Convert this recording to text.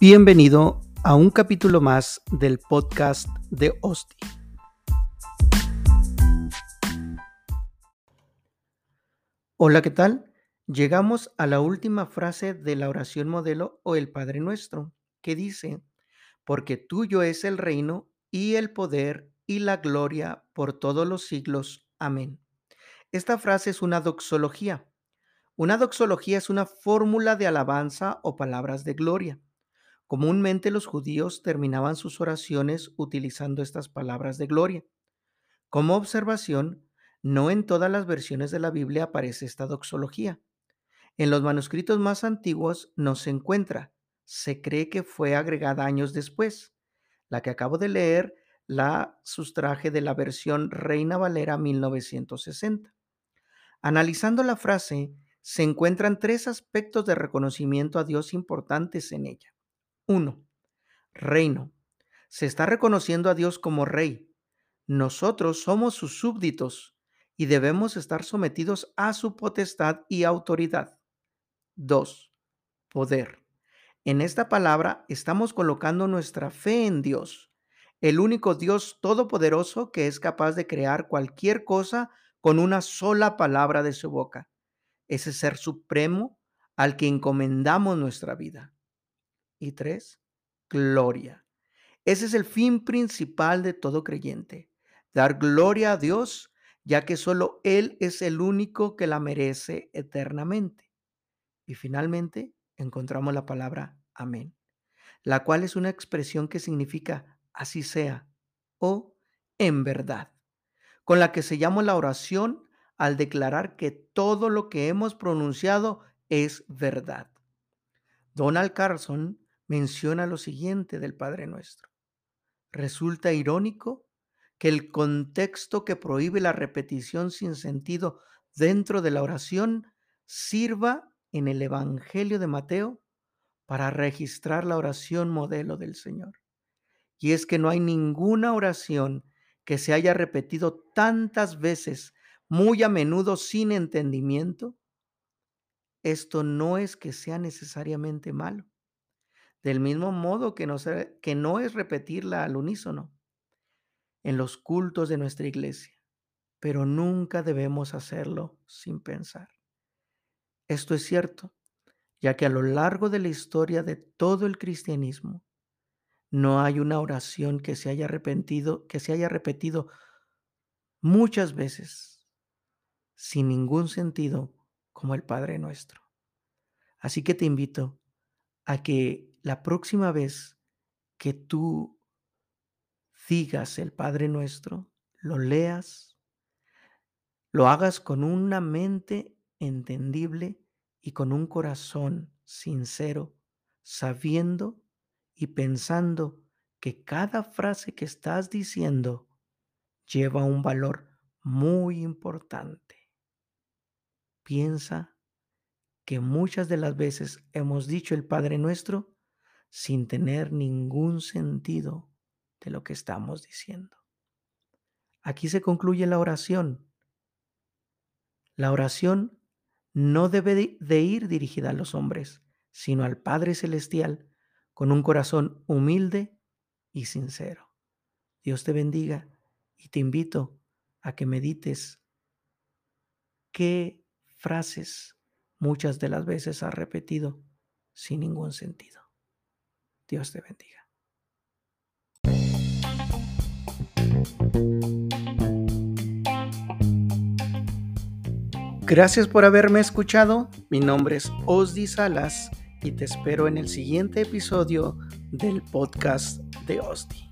Bienvenido a un capítulo más del podcast de Osti. Hola, ¿qué tal? Llegamos a la última frase de la oración modelo o el Padre Nuestro, que dice, porque tuyo es el reino y el poder y la gloria por todos los siglos. Amén. Esta frase es una doxología. Una doxología es una fórmula de alabanza o palabras de gloria. Comúnmente los judíos terminaban sus oraciones utilizando estas palabras de gloria. Como observación, no en todas las versiones de la Biblia aparece esta doxología. En los manuscritos más antiguos no se encuentra. Se cree que fue agregada años después. La que acabo de leer la sustraje de la versión Reina Valera 1960. Analizando la frase, se encuentran tres aspectos de reconocimiento a Dios importantes en ella. 1. Reino. Se está reconociendo a Dios como rey. Nosotros somos sus súbditos y debemos estar sometidos a su potestad y autoridad. 2. Poder. En esta palabra estamos colocando nuestra fe en Dios, el único Dios todopoderoso que es capaz de crear cualquier cosa con una sola palabra de su boca. Ese ser supremo al que encomendamos nuestra vida. Y tres, gloria. Ese es el fin principal de todo creyente, dar gloria a Dios, ya que solo Él es el único que la merece eternamente. Y finalmente encontramos la palabra amén, la cual es una expresión que significa así sea o en verdad, con la que sellamos la oración al declarar que todo lo que hemos pronunciado es verdad. Donald Carson menciona lo siguiente del Padre Nuestro. Resulta irónico que el contexto que prohíbe la repetición sin sentido dentro de la oración sirva en el Evangelio de Mateo para registrar la oración modelo del Señor. Y es que no hay ninguna oración que se haya repetido tantas veces, muy a menudo sin entendimiento. Esto no es que sea necesariamente malo del mismo modo que no, es repetirla al unísono en los cultos de nuestra iglesia, pero nunca debemos hacerlo sin pensar. Esto es cierto, ya que a lo largo de la historia de todo el cristianismo, no hay una oración que se haya arrepentido, que se haya repetido muchas veces sin ningún sentido como el Padre nuestro. Así que te invito a que la próxima vez que tú digas el Padre Nuestro, lo leas, lo hagas con una mente entendible y con un corazón sincero, sabiendo y pensando que cada frase que estás diciendo lleva un valor muy importante. Piensa que muchas de las veces hemos dicho el Padre Nuestro sin tener ningún sentido de lo que estamos diciendo. Aquí se concluye la oración. La oración no debe de ir dirigida a los hombres, sino al Padre Celestial con un corazón humilde y sincero. Dios te bendiga y te invito a que medites qué frases muchas de las veces has repetido sin ningún sentido. Dios te bendiga. Gracias por haberme escuchado. Mi nombre es Osdi Salas y te espero en el siguiente episodio del podcast de Osdi.